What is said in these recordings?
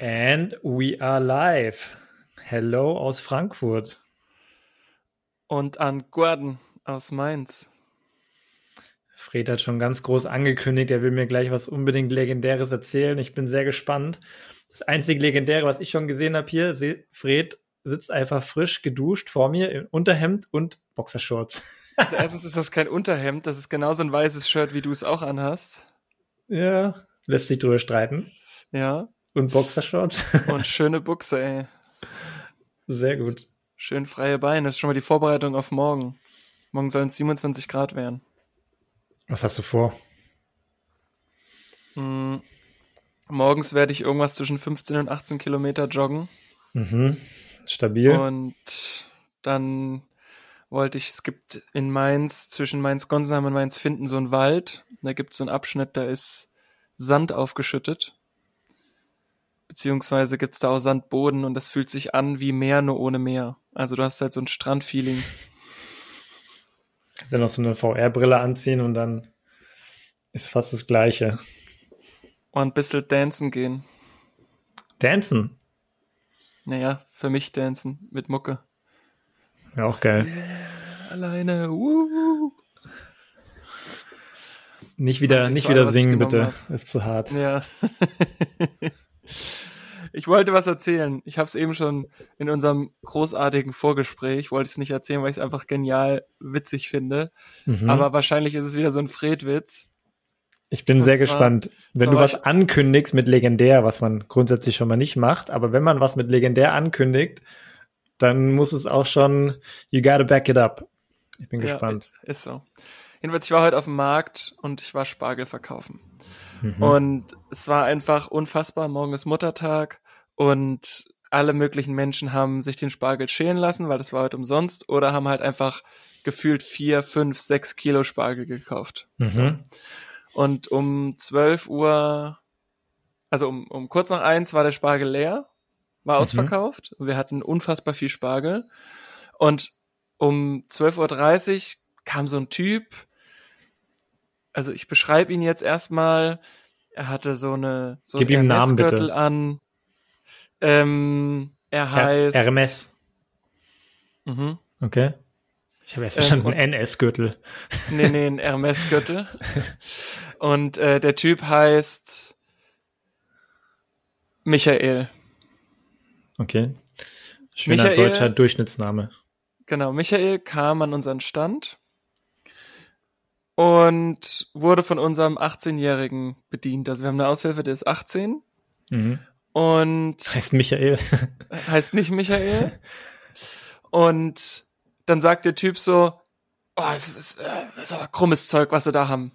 And we are live. Hello aus Frankfurt. Und an Gordon aus Mainz. Fred hat schon ganz groß angekündigt, er will mir gleich was unbedingt Legendäres erzählen. Ich bin sehr gespannt. Das einzige Legendäre, was ich schon gesehen habe hier, Fred sitzt einfach frisch geduscht vor mir in Unterhemd und Boxershorts. Also erstens ist das kein Unterhemd, das ist genauso ein weißes Shirt, wie du es auch anhast. Ja, lässt sich drüber streiten. Ja. Und Boxershorts. Und schöne Buchse, ey. Sehr gut. Schön freie Beine. Das ist schon mal die Vorbereitung auf morgen. Morgen sollen es 27 Grad werden. Was hast du vor? Hm. Morgens werde ich irgendwas zwischen 15 und 18 Kilometer joggen. Mhm. Stabil. Und dann wollte ich, es gibt in Mainz, zwischen Mainz-Gonsenheim und Mainz-Finden so einen Wald. Da gibt es so einen Abschnitt, da ist Sand aufgeschüttet. Beziehungsweise gibt es da auch Sandboden und das fühlt sich an wie Meer, nur ohne Meer. Also du hast halt so ein Strandfeeling. Kannst ja noch so eine VR-Brille anziehen und dann ist fast das Gleiche. Und ein bisschen dancen gehen. Dancen? Naja, für mich dancen mit Mucke. Ja, auch geil. Yeah, alleine. Uh. Nicht wieder, nicht wieder singen, bitte. Hab. Ist zu hart. Ja. ich wollte was erzählen. Ich habe es eben schon in unserem großartigen Vorgespräch, wollte ich es nicht erzählen, weil ich es einfach genial witzig finde. Mhm. Aber wahrscheinlich ist es wieder so ein Fredwitz. Ich bin Und sehr zwar, gespannt. Wenn du was ankündigst mit legendär, was man grundsätzlich schon mal nicht macht, aber wenn man was mit legendär ankündigt, dann muss es auch schon, you gotta back it up. Ich bin ja, gespannt. Ist so. Jedenfalls, ich war heute auf dem Markt und ich war Spargel verkaufen. Mhm. Und es war einfach unfassbar. Morgen ist Muttertag und alle möglichen Menschen haben sich den Spargel schälen lassen, weil das war heute umsonst, oder haben halt einfach gefühlt vier, fünf, sechs Kilo Spargel gekauft. Mhm. So. Und um 12 Uhr, also um, um kurz nach eins war der Spargel leer, war mhm. ausverkauft. Wir hatten unfassbar viel Spargel. Und um 12.30 Uhr kam so ein Typ, also ich beschreibe ihn jetzt erstmal. Er hatte so eine so Gib ihm Namen bitte. an. Ähm, er heißt Her Hermes. Mhm. Okay. Ich habe erst ähm, verstanden, ähm, ein NS-Gürtel. Nee, nee, ein Hermes-Gürtel. und äh, der Typ heißt Michael. Okay. Schöner Michael, deutscher Durchschnittsname. Genau, Michael kam an unseren Stand und wurde von unserem 18-Jährigen bedient. Also wir haben eine Aushilfe, der ist 18 mhm. und heißt Michael. heißt nicht Michael. und dann sagt der Typ so, oh, es ist, äh, das ist aber krummes Zeug, was sie da haben.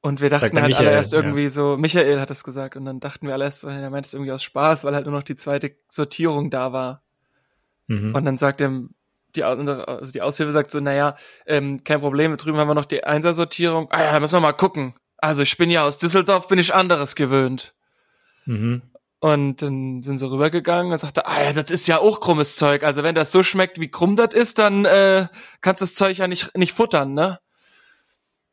Und wir dachten halt Michael, allererst irgendwie ja. so, Michael hat das gesagt, und dann dachten wir allererst so, er meint es irgendwie aus Spaß, weil halt nur noch die zweite Sortierung da war. Mhm. Und dann sagt er, die, also die Aushilfe sagt so, naja, ähm, kein Problem, drüben haben wir noch die Einsersortierung. Ah ja, da müssen wir mal gucken. Also ich bin ja aus Düsseldorf, bin ich anderes gewöhnt. Mhm. Und dann sind sie rübergegangen und sagte, ah ja, das ist ja auch krummes Zeug. Also wenn das so schmeckt, wie krumm das ist, dann äh, kannst du das Zeug ja nicht, nicht futtern, ne?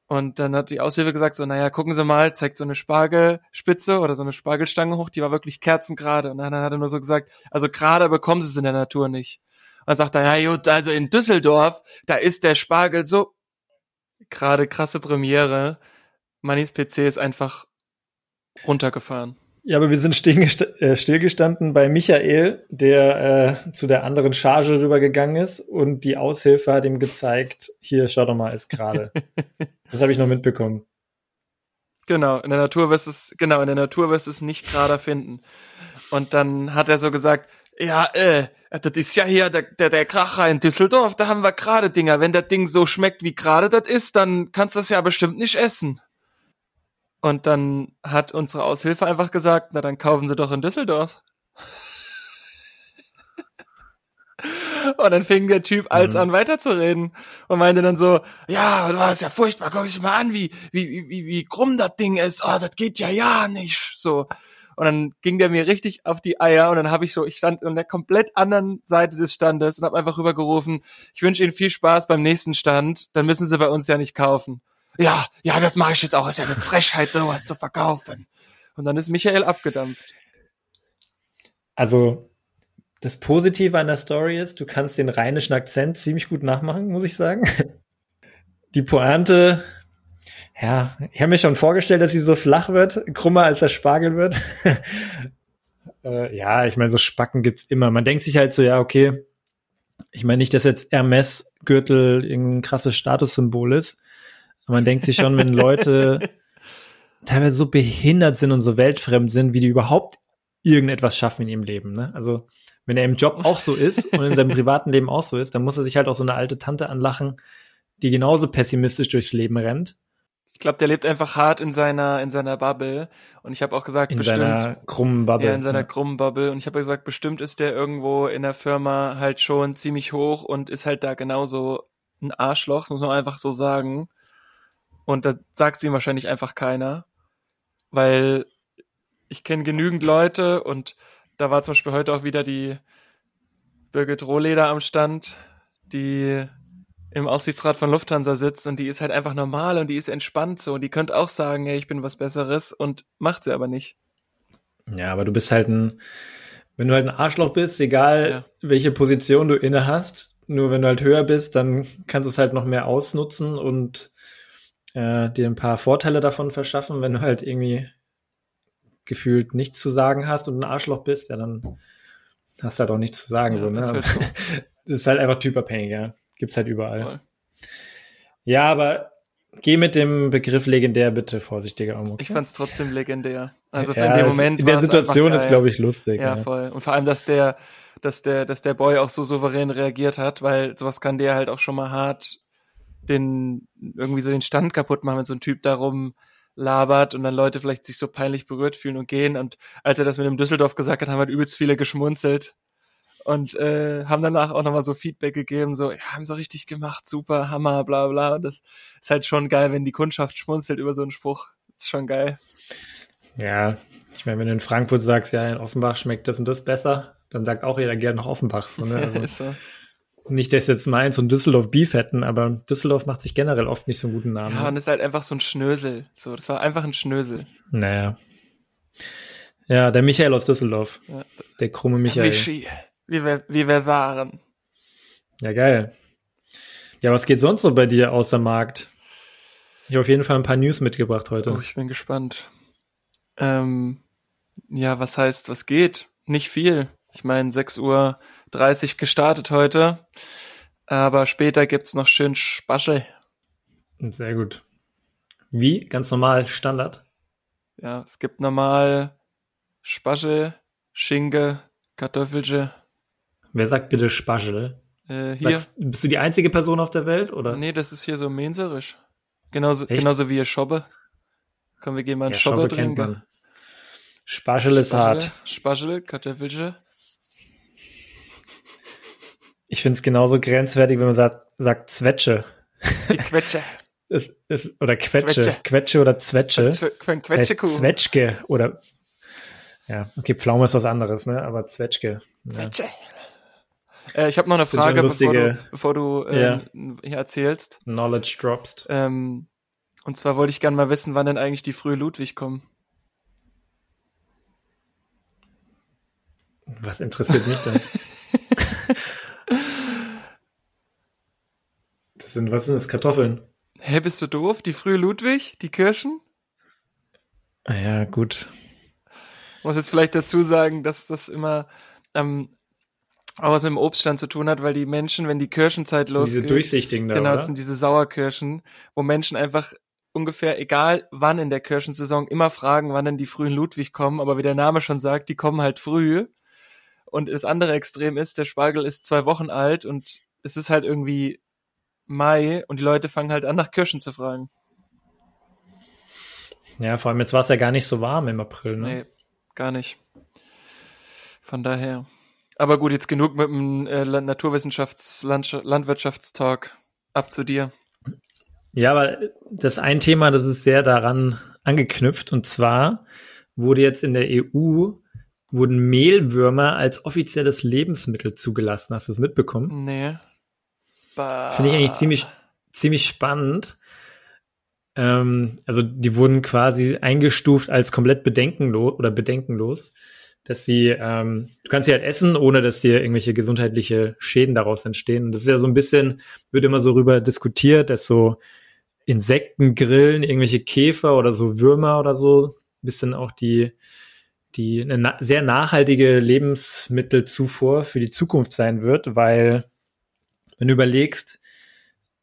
Und dann hat die Aushilfe gesagt, so, naja, gucken Sie mal, zeigt so eine Spargelspitze oder so eine Spargelstange hoch, die war wirklich kerzengerade. Und dann hat er nur so gesagt, also gerade bekommen Sie es in der Natur nicht. Und sagt er, ja gut, also in Düsseldorf, da ist der Spargel so gerade krasse Premiere. Manis PC ist einfach runtergefahren. Ja, aber wir sind äh, stillgestanden bei Michael, der äh, zu der anderen Charge rübergegangen ist und die Aushilfe hat ihm gezeigt, hier, schau doch mal, ist gerade. das habe ich noch mitbekommen. Genau, in der Natur wirst du es, genau, in der Natur wirst du es nicht gerade finden. Und dann hat er so gesagt, ja, äh, das ist ja hier der, der, der Kracher in Düsseldorf, da haben wir gerade Dinger. Wenn das Ding so schmeckt, wie gerade das ist, dann kannst du das ja bestimmt nicht essen. Und dann hat unsere Aushilfe einfach gesagt, na dann kaufen sie doch in Düsseldorf. Und dann fing der Typ als mhm. an weiterzureden und meinte dann so, ja, das ist ja furchtbar, guck dich mal an, wie, wie, wie, wie krumm das Ding ist, oh, das geht ja ja nicht, so. Und dann ging der mir richtig auf die Eier und dann habe ich so, ich stand an der komplett anderen Seite des Standes und habe einfach rübergerufen, ich wünsche Ihnen viel Spaß beim nächsten Stand, dann müssen Sie bei uns ja nicht kaufen. Ja, ja, das mache ich jetzt auch, ist ja eine Frechheit, sowas zu verkaufen. Und dann ist Michael abgedampft. Also, das Positive an der Story ist, du kannst den rheinischen Akzent ziemlich gut nachmachen, muss ich sagen. Die Pointe, ja, ich habe mir schon vorgestellt, dass sie so flach wird, krummer als der Spargel wird. äh, ja, ich meine, so Spacken gibt's immer. Man denkt sich halt so, ja, okay, ich meine nicht, dass jetzt Hermes-Gürtel irgendein krasses Statussymbol ist, aber man denkt sich schon, wenn Leute teilweise so behindert sind und so weltfremd sind, wie die überhaupt irgendetwas schaffen in ihrem Leben. Ne? Also wenn er im Job auch so ist und in seinem privaten Leben auch so ist, dann muss er sich halt auch so eine alte Tante anlachen, die genauso pessimistisch durchs Leben rennt. Ich glaube, der lebt einfach hart in seiner in seiner Bubble und ich habe auch gesagt, in bestimmt seiner krummen Bubble. Ja, in seiner ja. krummen Bubble und ich habe gesagt, bestimmt ist der irgendwo in der Firma halt schon ziemlich hoch und ist halt da genauso ein Arschloch, das muss man einfach so sagen. Und da sagt sie ihm wahrscheinlich einfach keiner, weil ich kenne genügend Leute und da war zum Beispiel heute auch wieder die Birgit Rohleder am Stand, die im Aussichtsrat von Lufthansa sitzt und die ist halt einfach normal und die ist entspannt so und die könnte auch sagen, hey, ich bin was Besseres und macht sie aber nicht. Ja, aber du bist halt ein, wenn du halt ein Arschloch bist, egal ja. welche Position du inne hast, nur wenn du halt höher bist, dann kannst du es halt noch mehr ausnutzen und äh, dir ein paar Vorteile davon verschaffen. Wenn du halt irgendwie gefühlt nichts zu sagen hast und ein Arschloch bist, ja, dann hast du halt auch nichts zu sagen. Ja, so, ne? ist, halt so. das ist halt einfach typabhängig, ja. Gibt's halt überall. Voll. Ja, aber geh mit dem Begriff legendär bitte vorsichtiger um. Okay? Ich fand's trotzdem legendär. Also ja, in dem Moment. In der Situation ist, glaube ich, lustig. Ja, ja, voll. Und vor allem, dass der, dass der, dass der Boy auch so souverän reagiert hat, weil sowas kann der halt auch schon mal hart den, irgendwie so den Stand kaputt machen, wenn so ein Typ darum labert und dann Leute vielleicht sich so peinlich berührt fühlen und gehen. Und als er das mit dem Düsseldorf gesagt hat, haben halt übelst viele geschmunzelt und äh, haben danach auch nochmal so Feedback gegeben, so, ja, haben sie richtig gemacht, super, Hammer, bla bla. Und das ist halt schon geil, wenn die Kundschaft schmunzelt über so einen Spruch. Das ist schon geil. Ja, ich meine, wenn du in Frankfurt sagst, ja, in Offenbach schmeckt das und das besser, dann sagt auch jeder gerne noch Offenbach. So, ne? also, ist so. Nicht, dass jetzt Mainz und Düsseldorf Beef hätten, aber Düsseldorf macht sich generell oft nicht so einen guten Namen. Ja, und ist halt einfach so ein Schnösel. So, das war einfach ein Schnösel. Naja. Ja, der Michael aus Düsseldorf. Ja. Der krumme Michael. Michi, wie wir, wie wir waren. Ja, geil. Ja, was geht sonst so bei dir außer Markt? Ich habe auf jeden Fall ein paar News mitgebracht heute. Oh, ich bin gespannt. Ähm, ja, was heißt, was geht? Nicht viel. Ich meine, 6 Uhr 30 gestartet heute. Aber später gibt's noch schön Spaschel. Sehr gut. Wie? Ganz normal Standard? Ja, es gibt normal Spaschel, Schinke, Kartoffelche. Wer sagt bitte Spaschel? Äh, hier. Sagst, bist du die einzige Person auf der Welt, oder? Nee, das ist hier so menserisch. Genauso, genauso wie ihr Schobbe. Komm, wir gehen mal in ja, Schobbe, Schobbe trinken. Spaschel ist hart. Spaschel, Kartoffelche. Ich finde es genauso grenzwertig, wenn man sagt, sagt Zwetsche. Die Quetsche. Es, es, oder Quetsche. Quetsche. Quetsche oder Zwetsche. Quetsche, das heißt Zwetschge oder ja, okay, Pflaume ist was anderes, ne? Aber Zwetschge. Ja. Äh, ich habe noch eine Frage, lustige, bevor du, bevor du äh, yeah. hier erzählst. Knowledge droppst. Ähm, und zwar wollte ich gerne mal wissen, wann denn eigentlich die frühe Ludwig kommen. Was interessiert mich das? Das sind, was sind das? Kartoffeln? Hä, bist du doof? Die frühe Ludwig? Die Kirschen? Ah ja, gut. Ich muss jetzt vielleicht dazu sagen, dass das immer ähm, auch was mit dem Obststand zu tun hat, weil die Menschen, wenn die Kirschenzeit das losgeht. Diese durchsichtigen da, Genau, das sind diese Sauerkirschen, wo Menschen einfach ungefähr, egal wann in der Kirschensaison, immer fragen, wann denn die frühen Ludwig kommen, aber wie der Name schon sagt, die kommen halt früh. Und das andere Extrem ist, der Spargel ist zwei Wochen alt und es ist halt irgendwie Mai und die Leute fangen halt an, nach Kirschen zu fragen. Ja, vor allem jetzt war es ja gar nicht so warm im April, ne? Nee, gar nicht. Von daher. Aber gut, jetzt genug mit dem äh, Naturwissenschafts-Landwirtschaftstalk. Ab zu dir. Ja, aber das ein Thema, das ist sehr daran angeknüpft und zwar wurde jetzt in der EU wurden Mehlwürmer als offizielles Lebensmittel zugelassen. Hast du es mitbekommen? Nee. Finde ich eigentlich ziemlich, ziemlich spannend. Ähm, also die wurden quasi eingestuft als komplett bedenkenlos oder bedenkenlos. Dass sie, ähm, du kannst sie halt essen, ohne dass dir irgendwelche gesundheitliche Schäden daraus entstehen. Und das ist ja so ein bisschen, wird immer so rüber diskutiert, dass so Insekten grillen, irgendwelche Käfer oder so Würmer oder so, ein bisschen auch die, die eine na sehr nachhaltige Lebensmittelzufuhr für die Zukunft sein wird, weil wenn du überlegst,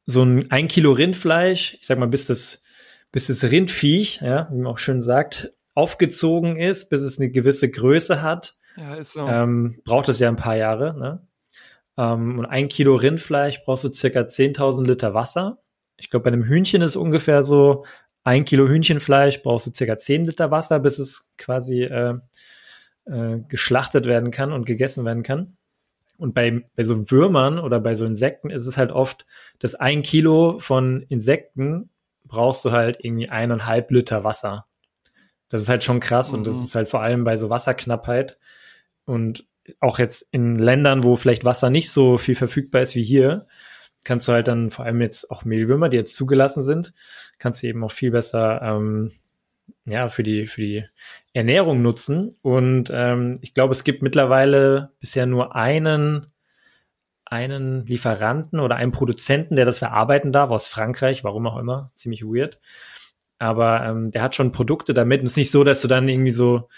so ein ein Kilo Rindfleisch, ich sag mal, bis das, bis das Rindviech, ja, wie man auch schön sagt, aufgezogen ist, bis es eine gewisse Größe hat, ja, so. ähm, braucht es ja ein paar Jahre. Ne? Ähm, und ein Kilo Rindfleisch brauchst du circa 10.000 Liter Wasser. Ich glaube, bei einem Hühnchen ist ungefähr so ein Kilo Hühnchenfleisch brauchst du circa 10 Liter Wasser, bis es quasi äh, äh, geschlachtet werden kann und gegessen werden kann. Und bei, bei so Würmern oder bei so Insekten ist es halt oft, dass ein Kilo von Insekten brauchst du halt irgendwie eineinhalb Liter Wasser. Das ist halt schon krass mhm. und das mhm. ist halt vor allem bei so Wasserknappheit und auch jetzt in Ländern, wo vielleicht Wasser nicht so viel verfügbar ist wie hier, kannst du halt dann vor allem jetzt auch Mehlwürmer, die jetzt zugelassen sind, kannst du eben auch viel besser ähm, ja für die für die Ernährung nutzen. Und ähm, ich glaube, es gibt mittlerweile bisher nur einen einen Lieferanten oder einen Produzenten, der das verarbeiten darf aus Frankreich, warum auch immer, ziemlich weird. Aber ähm, der hat schon Produkte damit. Und es ist nicht so, dass du dann irgendwie so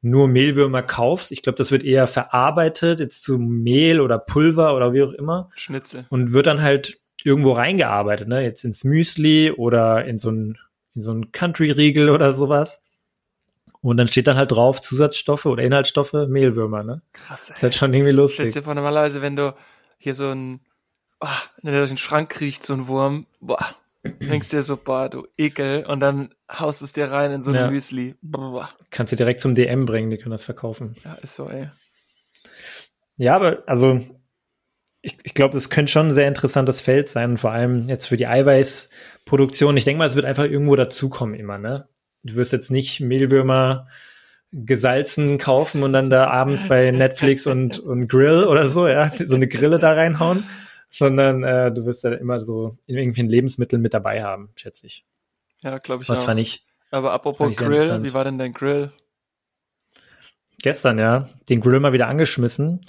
nur Mehlwürmer kaufst. Ich glaube, das wird eher verarbeitet, jetzt zu Mehl oder Pulver oder wie auch immer. Schnitzel. Und wird dann halt irgendwo reingearbeitet, ne? Jetzt ins Müsli oder in so ein, in so ein Country-Riegel oder sowas. Und dann steht dann halt drauf Zusatzstoffe oder Inhaltsstoffe, Mehlwürmer, ne? Krass, ey. Ist halt schon irgendwie lustig. Stellst dir vor, normalerweise, wenn du hier so ein, oh, wenn der durch den Schrank kriecht, so ein Wurm, boah, denkst dir so, boah, du Ekel, und dann haust es dir rein in so ein ja. Müsli. Boah. Kannst du direkt zum DM bringen, die können das verkaufen. Ja, ist so, ey. Ja, aber also ich, ich glaube, das könnte schon ein sehr interessantes Feld sein, vor allem jetzt für die Eiweißproduktion. Ich denke mal, es wird einfach irgendwo dazukommen immer, ne? Du wirst jetzt nicht Mehlwürmer gesalzen kaufen und dann da abends bei Netflix und, und Grill oder so, ja, so eine Grille da reinhauen, sondern äh, du wirst ja immer so irgendwie ein Lebensmittel mit dabei haben, schätze ich. Ja, glaube ich Was auch. fand ich. Aber apropos Grill, wie war denn dein Grill? Gestern, ja, den Grill mal wieder angeschmissen.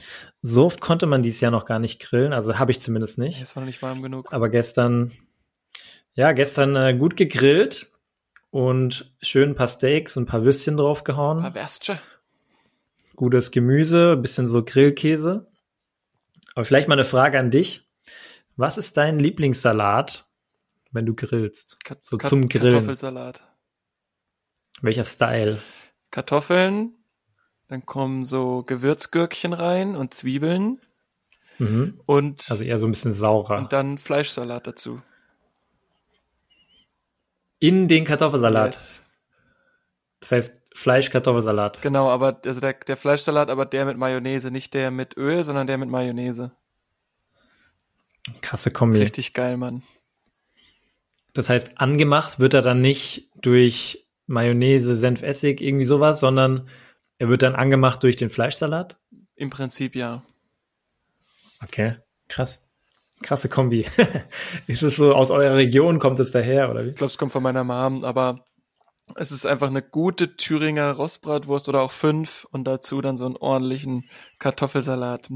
So oft konnte man dieses Jahr noch gar nicht grillen, also habe ich zumindest nicht. Es war noch nicht warm genug. Aber gestern, ja, gestern äh, gut gegrillt und schön ein paar Steaks und ein paar Würstchen draufgehauen. Ein paar Würstchen. Gutes Gemüse, ein bisschen so Grillkäse. Aber vielleicht mal eine Frage an dich. Was ist dein Lieblingssalat, wenn du grillst? Kat so Kat zum Grillen. Kartoffelsalat. Welcher Style? Kartoffeln, dann kommen so Gewürzgürkchen rein und Zwiebeln. Mhm. Und also eher so ein bisschen saurer. Und dann Fleischsalat dazu. In den Kartoffelsalat. Yes. Das heißt Fleisch-Kartoffelsalat. Genau, aber also der, der Fleischsalat, aber der mit Mayonnaise, nicht der mit Öl, sondern der mit Mayonnaise. Krasse Kombi. Richtig geil, Mann. Das heißt, angemacht wird er dann nicht durch Mayonnaise, Senf, Essig, irgendwie sowas, sondern er wird dann angemacht durch den Fleischsalat? Im Prinzip ja. Okay, krass. Krasse Kombi. ist es so aus eurer Region, kommt es daher, oder wie? Ich glaube, es kommt von meiner Mom, aber es ist einfach eine gute Thüringer Rostbratwurst oder auch fünf und dazu dann so einen ordentlichen Kartoffelsalat.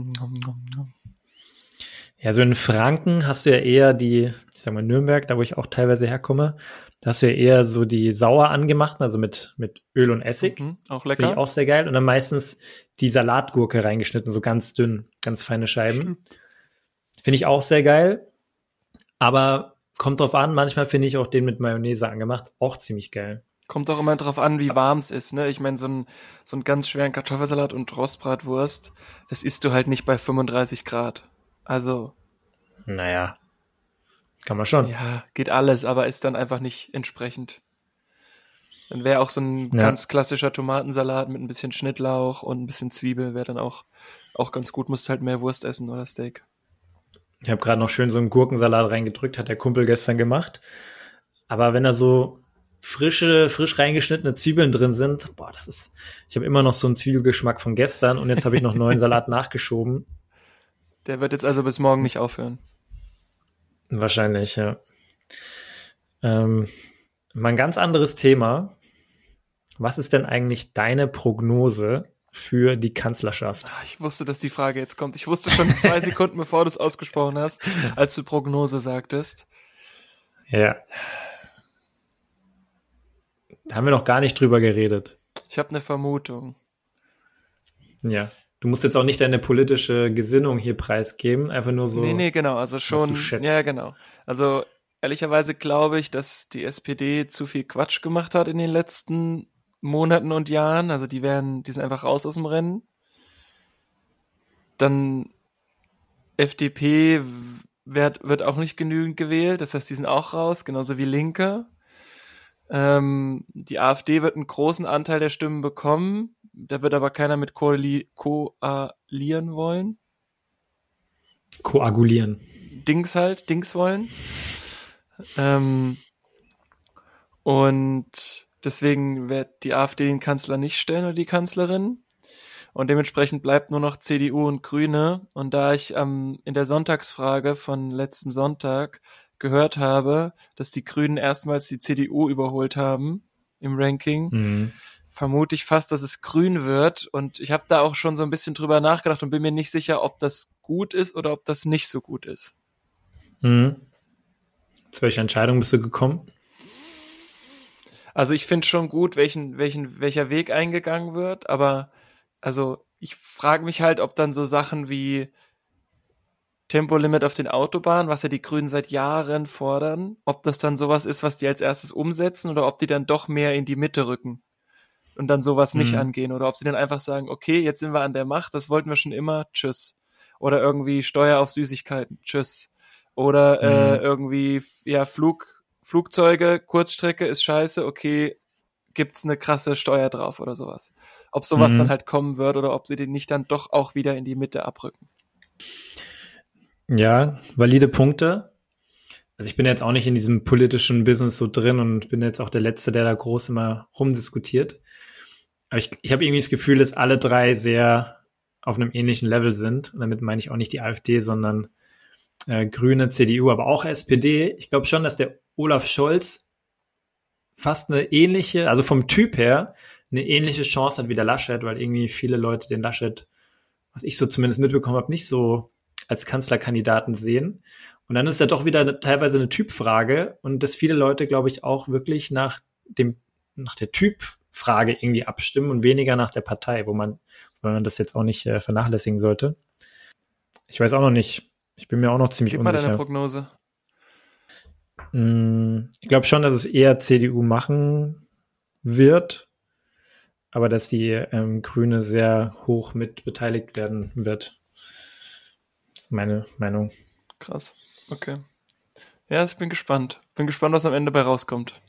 Ja, so in Franken hast du ja eher die, ich sag mal Nürnberg, da wo ich auch teilweise herkomme, da hast du ja eher so die sauer angemachten, also mit, mit Öl und Essig. Mhm, auch lecker. Finde ich auch sehr geil. Und dann meistens die Salatgurke reingeschnitten, so ganz dünn, ganz feine Scheiben. Finde ich auch sehr geil. Aber kommt drauf an, manchmal finde ich auch den mit Mayonnaise angemacht auch ziemlich geil. Kommt auch immer drauf an, wie warm es ist, ne? Ich meine, so ein, so einen ganz schweren Kartoffelsalat und Rostbratwurst, das isst du halt nicht bei 35 Grad. Also. Naja. Kann man schon. Ja, geht alles, aber ist dann einfach nicht entsprechend. Dann wäre auch so ein ja. ganz klassischer Tomatensalat mit ein bisschen Schnittlauch und ein bisschen Zwiebel, wäre dann auch, auch ganz gut. Musst halt mehr Wurst essen oder Steak. Ich habe gerade noch schön so einen Gurkensalat reingedrückt, hat der Kumpel gestern gemacht. Aber wenn da so frische, frisch reingeschnittene Zwiebeln drin sind, boah, das ist, ich habe immer noch so einen Zwiebelgeschmack von gestern und jetzt habe ich noch neuen Salat nachgeschoben. Der wird jetzt also bis morgen nicht aufhören. Wahrscheinlich, ja. Ähm, mal ein ganz anderes Thema. Was ist denn eigentlich deine Prognose für die Kanzlerschaft? Ah, ich wusste, dass die Frage jetzt kommt. Ich wusste schon zwei Sekunden, bevor du es ausgesprochen hast, als du Prognose sagtest. Ja. Da haben wir noch gar nicht drüber geredet. Ich habe eine Vermutung. Ja. Du musst jetzt auch nicht deine politische Gesinnung hier preisgeben, einfach nur so. Nee, nee, genau, also schon. Ja, genau. Also ehrlicherweise glaube ich, dass die SPD zu viel Quatsch gemacht hat in den letzten Monaten und Jahren. Also die werden, die sind einfach raus aus dem Rennen. Dann FDP wird, wird auch nicht genügend gewählt, das heißt, die sind auch raus, genauso wie Linke. Ähm, die AfD wird einen großen Anteil der Stimmen bekommen. Da wird aber keiner mit koali koalieren wollen. Koagulieren. Dings halt, Dings wollen. Ähm, und deswegen wird die AfD den Kanzler nicht stellen oder die Kanzlerin. Und dementsprechend bleibt nur noch CDU und Grüne. Und da ich ähm, in der Sonntagsfrage von letztem Sonntag gehört habe, dass die Grünen erstmals die CDU überholt haben im Ranking, mhm. Vermute ich fast, dass es grün wird. Und ich habe da auch schon so ein bisschen drüber nachgedacht und bin mir nicht sicher, ob das gut ist oder ob das nicht so gut ist. Mhm. Zu welcher Entscheidung bist du gekommen? Also ich finde schon gut, welchen, welchen, welcher Weg eingegangen wird, aber also ich frage mich halt, ob dann so Sachen wie Tempolimit auf den Autobahnen, was ja die Grünen seit Jahren fordern, ob das dann sowas ist, was die als erstes umsetzen oder ob die dann doch mehr in die Mitte rücken und dann sowas nicht mhm. angehen oder ob sie dann einfach sagen, okay, jetzt sind wir an der Macht, das wollten wir schon immer, tschüss. Oder irgendwie Steuer auf Süßigkeiten, tschüss. Oder äh, mhm. irgendwie, ja, Flug, Flugzeuge, Kurzstrecke ist scheiße, okay, gibt's eine krasse Steuer drauf oder sowas. Ob sowas mhm. dann halt kommen wird oder ob sie den nicht dann doch auch wieder in die Mitte abrücken. Ja, valide Punkte. Also ich bin jetzt auch nicht in diesem politischen Business so drin und bin jetzt auch der Letzte, der da groß immer rumdiskutiert. Aber ich, ich habe irgendwie das Gefühl, dass alle drei sehr auf einem ähnlichen Level sind. Und damit meine ich auch nicht die AfD, sondern äh, Grüne, CDU, aber auch SPD. Ich glaube schon, dass der Olaf Scholz fast eine ähnliche, also vom Typ her, eine ähnliche Chance hat wie der Laschet, weil irgendwie viele Leute den Laschet, was ich so zumindest mitbekommen habe, nicht so als Kanzlerkandidaten sehen. Und dann ist ja doch wieder teilweise eine Typfrage und dass viele Leute, glaube ich, auch wirklich nach dem, nach der Typfrage irgendwie abstimmen und weniger nach der Partei, wo man, wo man das jetzt auch nicht äh, vernachlässigen sollte. Ich weiß auch noch nicht. Ich bin mir auch noch ziemlich Gib unsicher. Mal deine Prognose. Mm, ich glaube schon, dass es eher CDU machen wird, aber dass die ähm, Grüne sehr hoch mit beteiligt werden wird meine Meinung. Krass. Okay. Ja, ich bin gespannt. Bin gespannt, was am Ende bei rauskommt.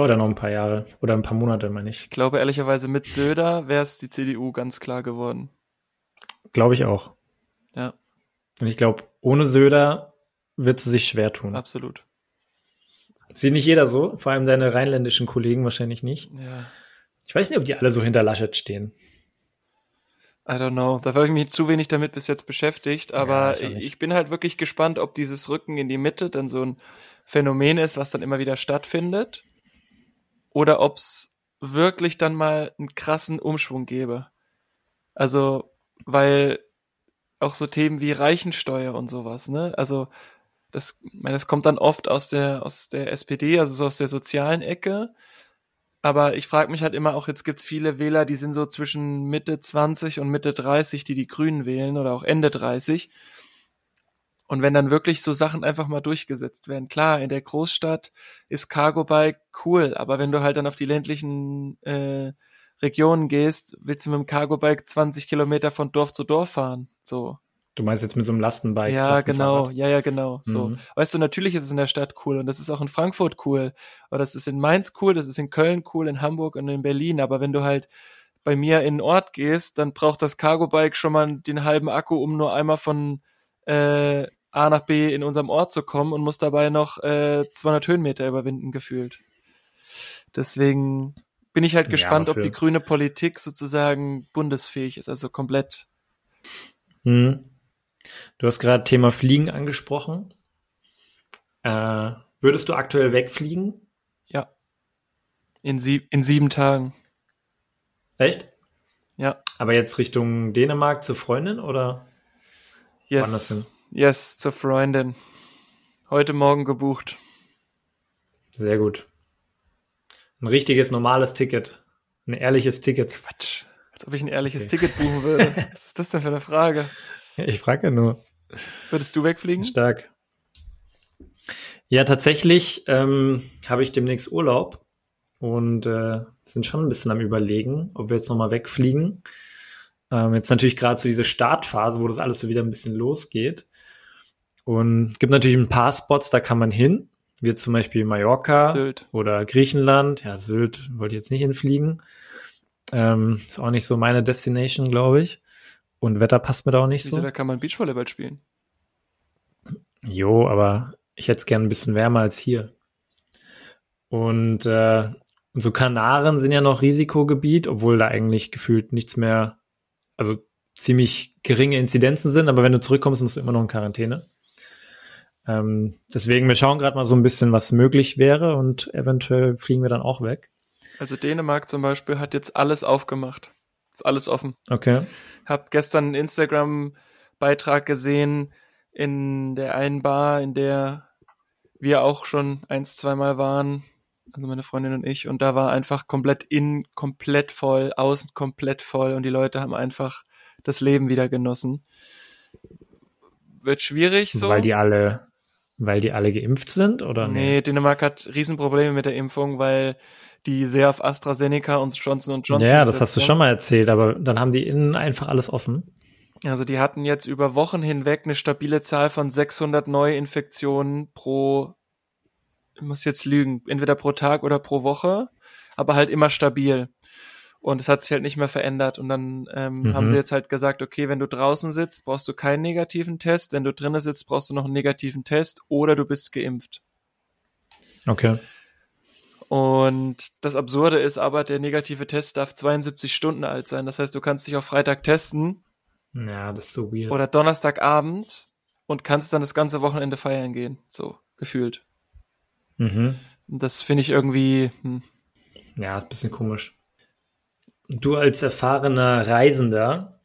Dauert ja noch ein paar Jahre oder ein paar Monate, meine ich. Ich glaube ehrlicherweise mit Söder wäre es die CDU ganz klar geworden. Glaube ich auch. Ja. Und ich glaube, ohne Söder wird sie sich schwer tun. Absolut. Sieht nicht jeder so, vor allem seine rheinländischen Kollegen wahrscheinlich nicht. Ja. Ich weiß nicht, ob die alle so hinter Laschet stehen. I don't know. Da habe ich mich zu wenig damit bis jetzt beschäftigt, aber ja, ich, ich bin halt wirklich gespannt, ob dieses Rücken in die Mitte dann so ein Phänomen ist, was dann immer wieder stattfindet, oder ob es wirklich dann mal einen krassen Umschwung gäbe. Also, weil auch so Themen wie Reichensteuer und sowas, ne? Also, das, ich meine, das kommt dann oft aus der, aus der SPD, also so aus der sozialen Ecke. Aber ich frage mich halt immer auch, jetzt gibt's viele Wähler, die sind so zwischen Mitte 20 und Mitte 30, die die Grünen wählen oder auch Ende 30. Und wenn dann wirklich so Sachen einfach mal durchgesetzt werden, klar, in der Großstadt ist Cargo Bike cool, aber wenn du halt dann auf die ländlichen äh, Regionen gehst, willst du mit dem Cargo Bike 20 Kilometer von Dorf zu Dorf fahren, so. Du meinst jetzt mit so einem Lastenbike? Ja, genau. Ja, ja, genau. So. Mhm. Weißt du, natürlich ist es in der Stadt cool und das ist auch in Frankfurt cool. Oder das ist in Mainz cool, das ist in Köln cool, in Hamburg und in Berlin. Aber wenn du halt bei mir in den Ort gehst, dann braucht das Cargo-Bike schon mal den halben Akku, um nur einmal von äh, A nach B in unserem Ort zu kommen und muss dabei noch äh, 200 Höhenmeter überwinden, gefühlt. Deswegen bin ich halt gespannt, ja, ob die grüne Politik sozusagen bundesfähig ist, also komplett. Mhm. Du hast gerade Thema Fliegen angesprochen. Äh, würdest du aktuell wegfliegen? Ja. In, sieb in sieben Tagen. Echt? Ja. Aber jetzt Richtung Dänemark zur Freundin oder yes. woanders hin? Yes, zur Freundin. Heute Morgen gebucht. Sehr gut. Ein richtiges, normales Ticket. Ein ehrliches Ticket. Quatsch. Als ob ich ein ehrliches okay. Ticket buchen würde. Was ist das denn für eine Frage? Ich frage ja nur. Würdest du wegfliegen? Stark. Ja, tatsächlich ähm, habe ich demnächst Urlaub und äh, sind schon ein bisschen am überlegen, ob wir jetzt nochmal wegfliegen. Ähm, jetzt natürlich gerade so diese Startphase, wo das alles so wieder ein bisschen losgeht. Und gibt natürlich ein paar Spots, da kann man hin, wie zum Beispiel Mallorca Sylt. oder Griechenland. Ja, Sylt wollte ich jetzt nicht hinfliegen. Ähm, ist auch nicht so meine Destination, glaube ich. Und Wetter passt mir da auch nicht Wieso, so. Da kann man Beachvolleyball spielen. Jo, aber ich hätte es gern ein bisschen wärmer als hier. Und äh, so Kanaren sind ja noch Risikogebiet, obwohl da eigentlich gefühlt nichts mehr, also ziemlich geringe Inzidenzen sind, aber wenn du zurückkommst, musst du immer noch in Quarantäne. Ähm, deswegen, wir schauen gerade mal so ein bisschen, was möglich wäre und eventuell fliegen wir dann auch weg. Also Dänemark zum Beispiel hat jetzt alles aufgemacht. Ist alles offen. Okay. Hab gestern einen Instagram-Beitrag gesehen in der einen Bar, in der wir auch schon eins, zweimal waren, also meine Freundin und ich, und da war einfach komplett innen komplett voll, außen komplett voll und die Leute haben einfach das Leben wieder genossen. Wird schwierig so. Weil die alle, weil die alle geimpft sind, oder? Nee, nee Dänemark hat Riesenprobleme mit der Impfung, weil die sehr auf AstraZeneca und Johnson Johnson. Ja, das hast du schon mal erzählt, aber dann haben die innen einfach alles offen. Also die hatten jetzt über Wochen hinweg eine stabile Zahl von 600 Neuinfektionen pro, ich muss jetzt lügen, entweder pro Tag oder pro Woche, aber halt immer stabil. Und es hat sich halt nicht mehr verändert. Und dann ähm, mhm. haben sie jetzt halt gesagt, okay, wenn du draußen sitzt, brauchst du keinen negativen Test. Wenn du drinnen sitzt, brauchst du noch einen negativen Test oder du bist geimpft. Okay. Und das Absurde ist aber, der negative Test darf 72 Stunden alt sein. Das heißt, du kannst dich auf Freitag testen ja, das ist so weird. Oder Donnerstagabend und kannst dann das ganze Wochenende feiern gehen, so gefühlt. Mhm. Das finde ich irgendwie. Hm. Ja, ist ein bisschen komisch. Du als erfahrener Reisender,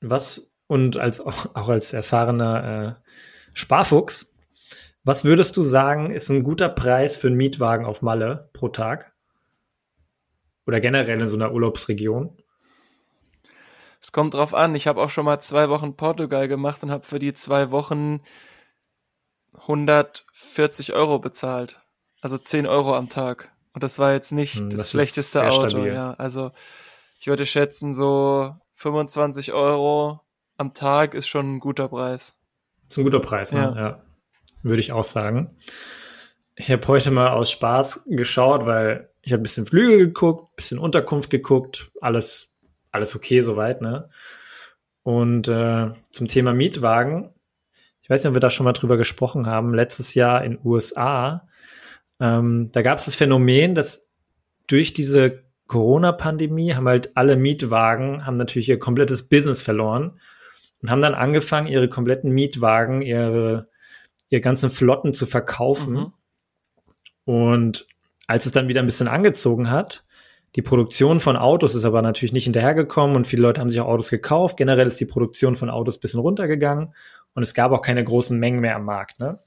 was und als auch, auch als erfahrener äh, Sparfuchs, was würdest du sagen, ist ein guter Preis für einen Mietwagen auf Malle pro Tag? Oder generell in so einer Urlaubsregion? Es kommt drauf an. Ich habe auch schon mal zwei Wochen Portugal gemacht und habe für die zwei Wochen 140 Euro bezahlt. Also 10 Euro am Tag. Und das war jetzt nicht hm, das, das schlechteste Auto. Stabil. Ja, also ich würde schätzen, so 25 Euro am Tag ist schon ein guter Preis. Ist ein guter Preis, ne? Ja. ja. Würde ich auch sagen. Ich habe heute mal aus Spaß geschaut, weil ich habe ein bisschen Flüge geguckt, bisschen Unterkunft geguckt, alles alles okay soweit, ne? Und äh, zum Thema Mietwagen, ich weiß nicht, ob wir da schon mal drüber gesprochen haben, letztes Jahr in USA, ähm, da gab es das Phänomen, dass durch diese Corona-Pandemie haben halt alle Mietwagen, haben natürlich ihr komplettes Business verloren und haben dann angefangen, ihre kompletten Mietwagen, ihre, ihre ganzen Flotten zu verkaufen. Mhm. Und als es dann wieder ein bisschen angezogen hat, die Produktion von Autos ist aber natürlich nicht hinterhergekommen und viele Leute haben sich auch Autos gekauft. Generell ist die Produktion von Autos bisschen runtergegangen und es gab auch keine großen Mengen mehr am Markt. Ne?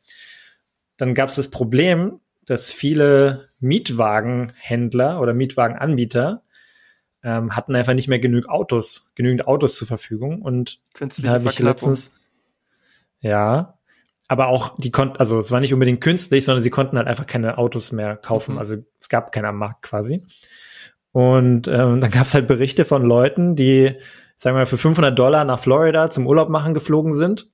Dann gab es das Problem, dass viele Mietwagenhändler oder Mietwagenanbieter ähm, hatten einfach nicht mehr genug Autos, genügend Autos zur Verfügung und da habe ich letztens ja, aber auch die konnten, also es war nicht unbedingt künstlich, sondern sie konnten halt einfach keine Autos mehr kaufen. Mhm. Also es gab keinen am Markt quasi. Und ähm, dann gab es halt Berichte von Leuten, die, sagen wir mal, für 500 Dollar nach Florida zum Urlaub machen geflogen sind,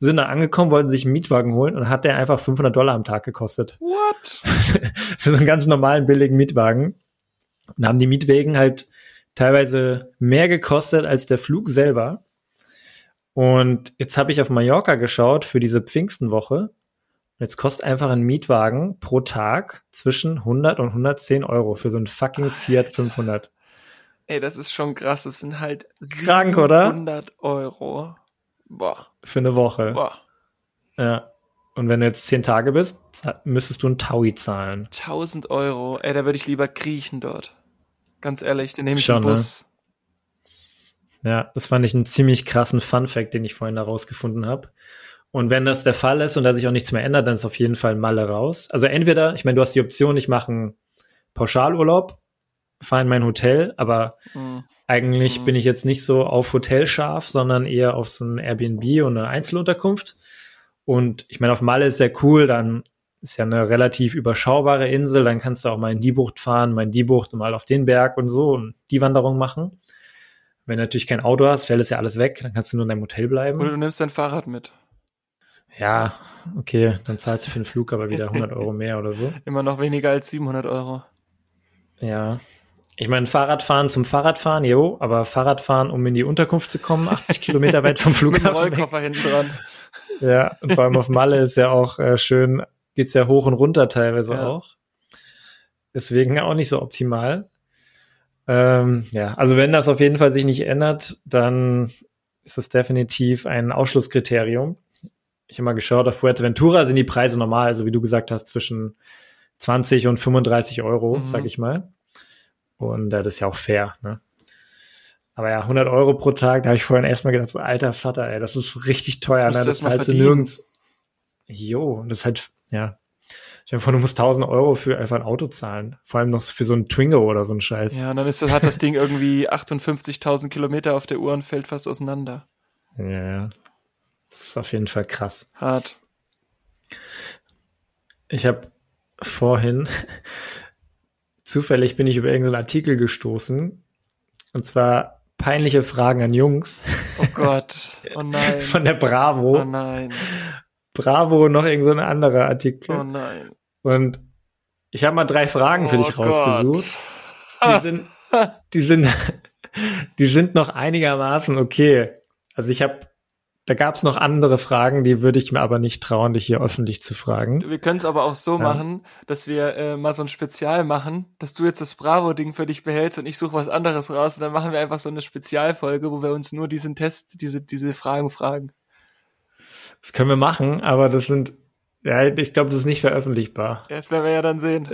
sind dann angekommen, wollten sich einen Mietwagen holen und hat der einfach 500 Dollar am Tag gekostet. What? für so einen ganz normalen, billigen Mietwagen. Und haben die Mietwagen halt teilweise mehr gekostet als der Flug selber. Und jetzt habe ich auf Mallorca geschaut für diese Pfingstenwoche jetzt kostet einfach ein Mietwagen pro Tag zwischen 100 und 110 Euro für so ein fucking Alter. Fiat 500. Ey, das ist schon krass. Das sind halt Krank, 700 oder? Euro. Boah. Für eine Woche. Boah. Ja. Und wenn du jetzt 10 Tage bist, müsstest du ein Taui zahlen. 1000 Euro. Ey, da würde ich lieber kriechen dort. Ganz ehrlich, dann nehme ich Schon, einen ne? Bus. Ne? Ja, das fand ich einen ziemlich krassen Fun-Fact, den ich vorhin herausgefunden habe. Und wenn das der Fall ist und da sich auch nichts mehr ändert, dann ist auf jeden Fall Malle raus. Also entweder, ich meine, du hast die Option, ich mache einen Pauschalurlaub, fahre in mein Hotel, aber mhm. Eigentlich mhm. bin ich jetzt nicht so auf Hotel scharf, sondern eher auf so ein Airbnb und eine Einzelunterkunft. Und ich meine, auf Malle ist sehr cool, dann ist ja eine relativ überschaubare Insel, dann kannst du auch mal in die Bucht fahren, mal in die Bucht und mal auf den Berg und so und die Wanderung machen. Wenn du natürlich kein Auto hast, fällt es ja alles weg, dann kannst du nur in deinem Hotel bleiben. Oder du nimmst dein Fahrrad mit. Ja, okay, dann zahlst du für den Flug aber wieder 100 Euro mehr oder so. Immer noch weniger als 700 Euro. Ja. Ich meine, Fahrradfahren zum Fahrradfahren, jo, aber Fahrradfahren, um in die Unterkunft zu kommen, 80 Kilometer weit vom Flughafen. Mit Rollkoffer hinten dran. Ja, und vor allem auf Malle ist ja auch äh, schön, geht's ja hoch und runter teilweise ja. auch. Deswegen auch nicht so optimal. Ähm, ja, also wenn das auf jeden Fall sich nicht ändert, dann ist das definitiv ein Ausschlusskriterium. Ich habe mal geschaut, auf Fuerteventura sind die Preise normal, also wie du gesagt hast, zwischen 20 und 35 Euro, mhm. sag ich mal. Und äh, das ist ja auch fair, ne? Aber ja, 100 Euro pro Tag, da habe ich vorhin erstmal gedacht, so, alter Vater, ey, das ist richtig teuer, das ne? Das zahlst du nirgends. Jo, und das ist halt, ja. Ich meine, du musst 1000 Euro für einfach ein Auto zahlen. Vor allem noch für so ein Twingo oder so ein Scheiß. Ja, und dann ist das, hat das Ding irgendwie 58.000 Kilometer auf der Uhr und fällt fast auseinander. Ja, ja. Das ist auf jeden Fall krass. Hart. Ich habe vorhin zufällig bin ich über irgendeinen Artikel gestoßen. Und zwar peinliche Fragen an Jungs. Oh Gott. Oh nein. Von der Bravo. Oh nein. Bravo noch irgendein so anderer Artikel. Oh nein. Und ich habe mal drei Fragen für oh dich rausgesucht. Gott. Die sind, die sind, die sind noch einigermaßen okay. Also ich habe da gab es noch andere Fragen, die würde ich mir aber nicht trauen, dich hier öffentlich zu fragen. Wir können es aber auch so ja. machen, dass wir äh, mal so ein Spezial machen, dass du jetzt das Bravo-Ding für dich behältst und ich suche was anderes raus und dann machen wir einfach so eine Spezialfolge, wo wir uns nur diesen Test, diese, diese Fragen fragen. Das können wir machen, aber das sind, ja, ich glaube, das ist nicht veröffentlichbar. Jetzt werden wir ja dann sehen.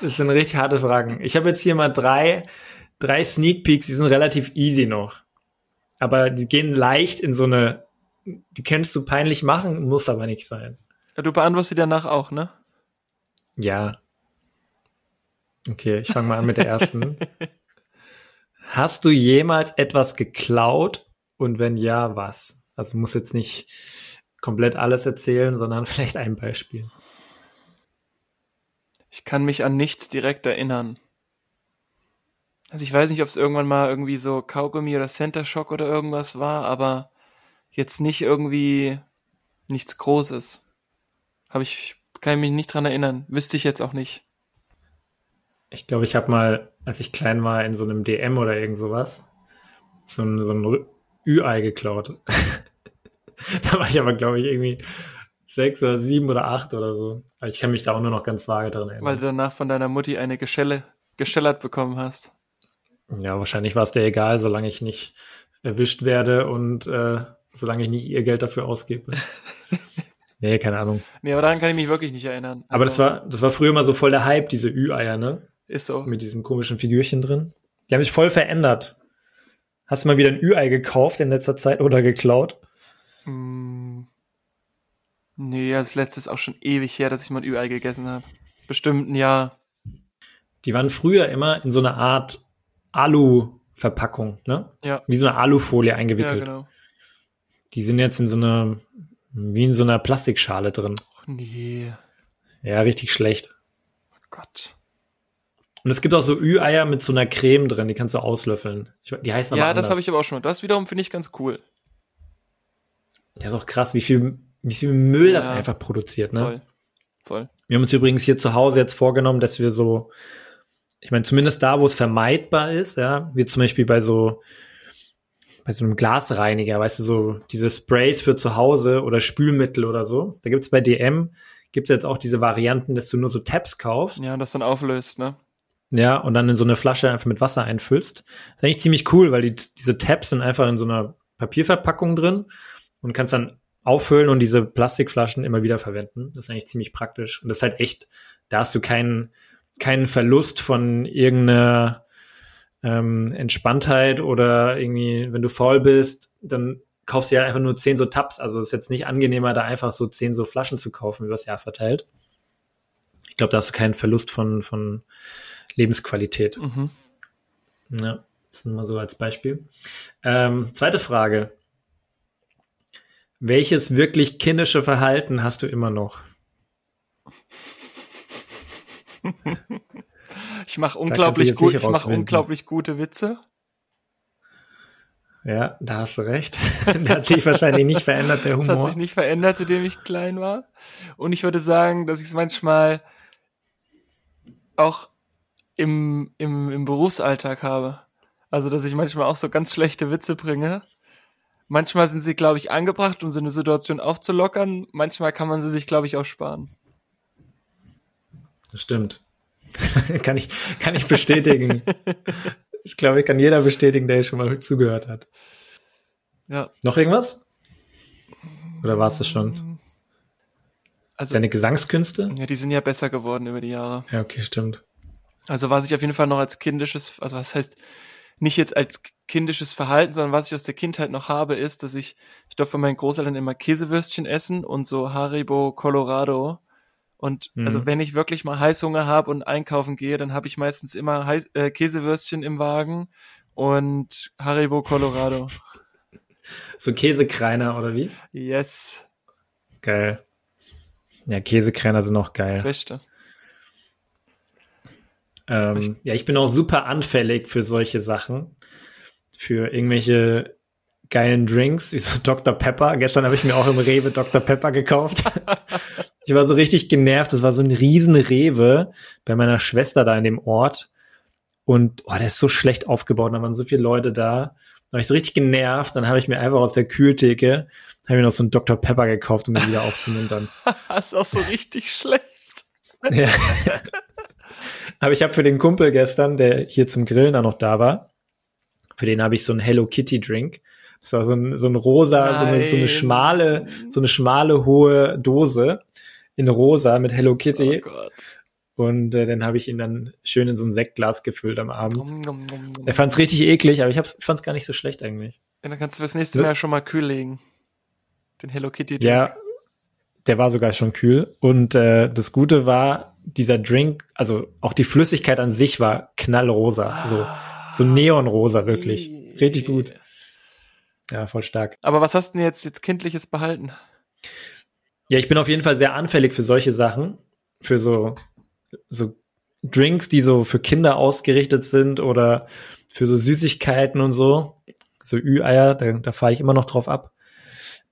Das sind richtig harte Fragen. Ich habe jetzt hier mal drei, drei Sneak Peeks, die sind relativ easy noch. Aber die gehen leicht in so eine die kennst du peinlich machen, muss aber nicht sein. Ja, du beantwortest sie danach auch, ne? Ja. Okay, ich fange mal an mit der ersten. Hast du jemals etwas geklaut und wenn ja, was? Also muss jetzt nicht komplett alles erzählen, sondern vielleicht ein Beispiel. Ich kann mich an nichts direkt erinnern. Also ich weiß nicht, ob es irgendwann mal irgendwie so Kaugummi oder Center Shock oder irgendwas war, aber jetzt nicht irgendwie nichts Großes. Habe ich, kann ich mich nicht dran erinnern. Wüsste ich jetzt auch nicht. Ich glaube, ich habe mal, als ich klein war, in so einem DM oder irgend sowas, so ein, so ein Ü-Ei geklaut. da war ich aber, glaube ich, irgendwie sechs oder sieben oder acht oder so. Aber ich kann mich da auch nur noch ganz vage dran erinnern. Weil du danach von deiner Mutti eine Geschelle, geschellert bekommen hast. Ja, wahrscheinlich war es dir egal, solange ich nicht erwischt werde und äh, solange ich nicht ihr Geld dafür ausgebe. nee, keine Ahnung. Nee, aber daran kann ich mich wirklich nicht erinnern. Also, aber das war, das war früher mal so voll der Hype, diese Ü-Eier, ne? Ist so. Mit diesen komischen Figürchen drin. Die haben sich voll verändert. Hast du mal wieder ein Ü-Ei gekauft in letzter Zeit oder geklaut? Mm. Nee, das letzte ist auch schon ewig her, dass ich mal ein Ü-Ei gegessen habe. Bestimmt ein Jahr. Die waren früher immer in so einer Art Alu-Verpackung, ne? Ja. Wie so eine Alufolie eingewickelt. Ja, genau. Die sind jetzt in so einer, wie in so einer Plastikschale drin. Och nee. Ja, richtig schlecht. Oh Gott. Und es gibt auch so Ü-Eier mit so einer Creme drin, die kannst du auslöffeln. Die heißen aber Ja, das habe ich aber auch schon. Das wiederum finde ich ganz cool. Ja, ist auch krass, wie viel, wie viel Müll ja, das einfach produziert, ne? Voll. Voll. Wir haben uns übrigens hier zu Hause jetzt vorgenommen, dass wir so, ich meine, zumindest da, wo es vermeidbar ist, ja, wie zum Beispiel bei so bei so einem Glasreiniger, weißt du, so diese Sprays für zu Hause oder Spülmittel oder so. Da gibt's bei DM, gibt's jetzt auch diese Varianten, dass du nur so Tabs kaufst. Ja, und das dann auflöst, ne? Ja, und dann in so eine Flasche einfach mit Wasser einfüllst. Das ist eigentlich ziemlich cool, weil die, diese Tabs sind einfach in so einer Papierverpackung drin und kannst dann auffüllen und diese Plastikflaschen immer wieder verwenden. Das ist eigentlich ziemlich praktisch. Und das ist halt echt, da hast du keinen, keinen Verlust von irgendeiner ähm, Entspanntheit oder irgendwie, wenn du faul bist, dann kaufst du ja einfach nur zehn so Tabs. Also ist jetzt nicht angenehmer, da einfach so zehn so Flaschen zu kaufen, übers Jahr verteilt. Ich glaube, da hast du keinen Verlust von, von Lebensqualität. Mhm. Ja, das nur mal so als Beispiel. Ähm, zweite Frage. Welches wirklich kindische Verhalten hast du immer noch? ich mache unglaublich gut, ich mache unglaublich gute Witze. Ja, da hast du recht. der hat sich wahrscheinlich nicht verändert, der Humor. Das hat sich nicht verändert, seitdem ich klein war. Und ich würde sagen, dass ich es manchmal auch im, im, im Berufsalltag habe. Also, dass ich manchmal auch so ganz schlechte Witze bringe. Manchmal sind sie, glaube ich, angebracht, um so eine Situation aufzulockern. Manchmal kann man sie sich, glaube ich, auch sparen. Das stimmt. kann ich, kann ich bestätigen. ich glaube, ich kann jeder bestätigen, der schon mal zugehört hat. Ja. Noch irgendwas? Oder war es das schon? Also, Deine Gesangskünste? Ja, die sind ja besser geworden über die Jahre. Ja, okay, stimmt. Also was ich auf jeden Fall noch als kindisches, also was heißt nicht jetzt als kindisches Verhalten, sondern was ich aus der Kindheit noch habe, ist, dass ich, ich durfte von meinen Großeltern immer Käsewürstchen essen und so Haribo Colorado. Und mhm. also wenn ich wirklich mal Heißhunger habe und einkaufen gehe, dann habe ich meistens immer Heiß, äh, Käsewürstchen im Wagen und Haribo Colorado. So Käsekreiner oder wie? Yes. Geil. Ja, Käsekreiner sind auch geil. Beste. Ähm, ja, ich bin auch super anfällig für solche Sachen. Für irgendwelche geilen Drinks, wie so Dr. Pepper. Gestern habe ich mir auch im Rewe Dr. Pepper gekauft. ich war so richtig genervt. Das war so ein riesen Rewe bei meiner Schwester da in dem Ort. Und oh, der ist so schlecht aufgebaut. Da waren so viele Leute da. Da war ich so richtig genervt. Dann habe ich mir einfach aus der Kühltheke habe mir noch so einen Dr. Pepper gekauft, um ihn wieder aufzumuntern. das ist auch so richtig schlecht. ja. Aber ich habe für den Kumpel gestern, der hier zum Grillen auch noch da war, für den habe ich so einen Hello Kitty Drink. Das war so ein, so ein rosa, so eine, so eine schmale, so eine schmale hohe Dose in rosa mit Hello Kitty. Oh Gott. Und äh, dann habe ich ihn dann schön in so ein Sektglas gefüllt am Abend. Nom, nom, nom, er fand es richtig eklig, aber ich fand es gar nicht so schlecht eigentlich. Ja, dann kannst du fürs nächste Mal ja schon mal kühl legen. Den Hello Kitty Drink. Ja, der war sogar schon kühl. Und äh, das Gute war, dieser Drink, also auch die Flüssigkeit an sich war knallrosa. So, so neonrosa, wirklich. Richtig gut. Ja, voll stark. Aber was hast du denn jetzt, jetzt kindliches Behalten? Ja, ich bin auf jeden Fall sehr anfällig für solche Sachen. Für so, so Drinks, die so für Kinder ausgerichtet sind oder für so Süßigkeiten und so. So Ü-Eier, da, da fahre ich immer noch drauf ab.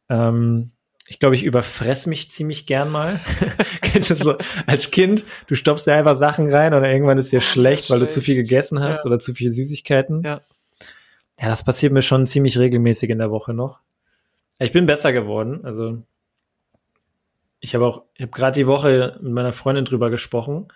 Ähm, ich glaube, ich überfress mich ziemlich gern mal. Kennst du so als Kind, du stopfst dir einfach Sachen rein und irgendwann ist dir oh, schlecht, weil du zu viel gegessen hast ja. oder zu viel Süßigkeiten. Ja. Ja, das passiert mir schon ziemlich regelmäßig in der Woche noch. Ich bin besser geworden. Also ich habe auch, ich habe gerade die Woche mit meiner Freundin drüber gesprochen.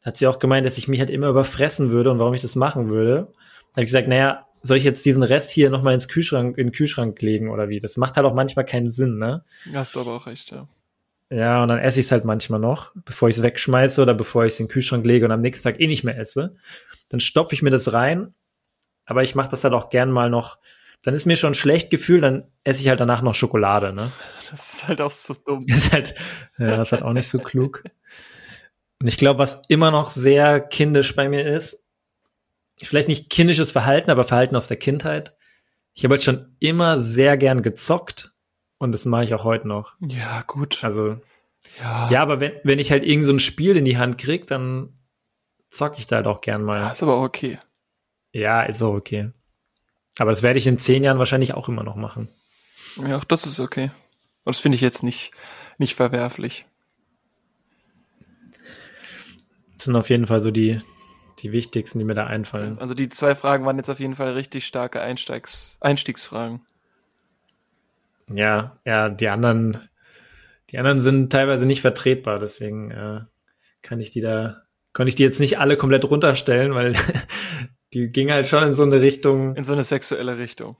Da hat sie auch gemeint, dass ich mich halt immer überfressen würde und warum ich das machen würde. Da habe ich gesagt, naja, soll ich jetzt diesen Rest hier nochmal ins Kühlschrank, in den Kühlschrank legen oder wie? Das macht halt auch manchmal keinen Sinn, ne? Hast du aber auch recht, ja. Ja, und dann esse ich es halt manchmal noch, bevor ich es wegschmeiße oder bevor ich es in den Kühlschrank lege und am nächsten Tag eh nicht mehr esse. Dann stopfe ich mir das rein, aber ich mache das halt auch gern mal noch. Dann ist mir schon schlecht gefühlt, dann esse ich halt danach noch Schokolade, ne? Das ist halt auch so dumm. Das ist halt, ja, das ist halt auch nicht so klug. Und ich glaube, was immer noch sehr kindisch bei mir ist, vielleicht nicht kindisches Verhalten, aber Verhalten aus der Kindheit. Ich habe halt schon immer sehr gern gezockt und das mache ich auch heute noch. Ja, gut. Also ja, ja aber wenn, wenn ich halt irgend so ein Spiel in die Hand krieg, dann zocke ich da halt auch gern mal. Ja, ist aber okay. Ja, ist auch okay. Aber das werde ich in zehn Jahren wahrscheinlich auch immer noch machen. Ja, auch das ist okay. Und das finde ich jetzt nicht, nicht verwerflich. Das sind auf jeden Fall so die, die wichtigsten, die mir da einfallen. Also die zwei Fragen waren jetzt auf jeden Fall richtig starke Einsteigs Einstiegsfragen. Ja, ja, die anderen, die anderen sind teilweise nicht vertretbar, deswegen äh, kann ich die da, konnte ich die jetzt nicht alle komplett runterstellen, weil die ging halt schon in so eine Richtung. In so eine sexuelle Richtung.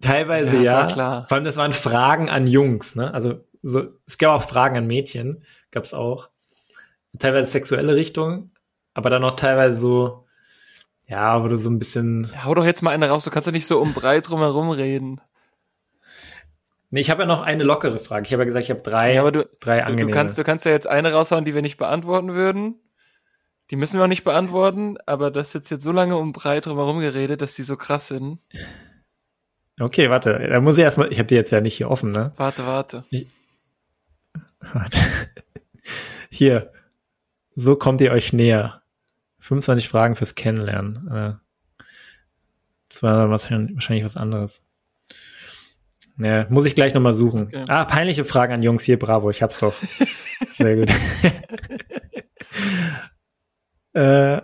Teilweise ja. ja. Klar. Vor allem, das waren Fragen an Jungs, ne? Also so, es gab auch Fragen an Mädchen, gab es auch. Teilweise sexuelle Richtung, aber dann auch teilweise so, Ja, wo du so ein bisschen. Ja, hau doch jetzt mal eine raus, du kannst ja nicht so um breit drumherum reden. Nee, ich habe ja noch eine lockere Frage. Ich habe ja gesagt, ich habe drei, ja, aber du, drei angenehme. Du kannst, du kannst ja jetzt eine raushauen, die wir nicht beantworten würden. Die müssen wir auch nicht beantworten, aber das ist jetzt, jetzt so lange um breit drumherum geredet, dass die so krass sind. Okay, warte. Da muss ich erstmal, ich habe die jetzt ja nicht hier offen, ne? Warte, warte. Ich, warte. Hier. So kommt ihr euch näher. 25 Fragen fürs Kennenlernen. Äh, das war dann wahrscheinlich was anderes. Ja, muss ich gleich nochmal suchen. Okay. Ah, peinliche Fragen an Jungs hier, bravo, ich hab's doch. Sehr gut. äh,